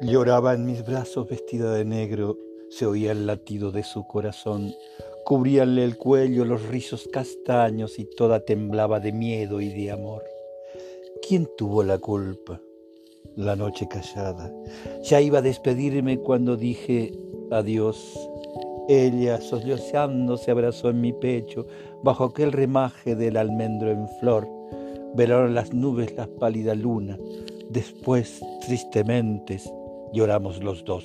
Lloraba en mis brazos vestida de negro, se oía el latido de su corazón, cubríanle el cuello los rizos castaños y toda temblaba de miedo y de amor. ¿Quién tuvo la culpa? La noche callada. Ya iba a despedirme cuando dije adiós. Ella, sollozando, se abrazó en mi pecho bajo aquel remaje del almendro en flor. Velaron las nubes la pálida luna. Después, tristemente, lloramos los dos.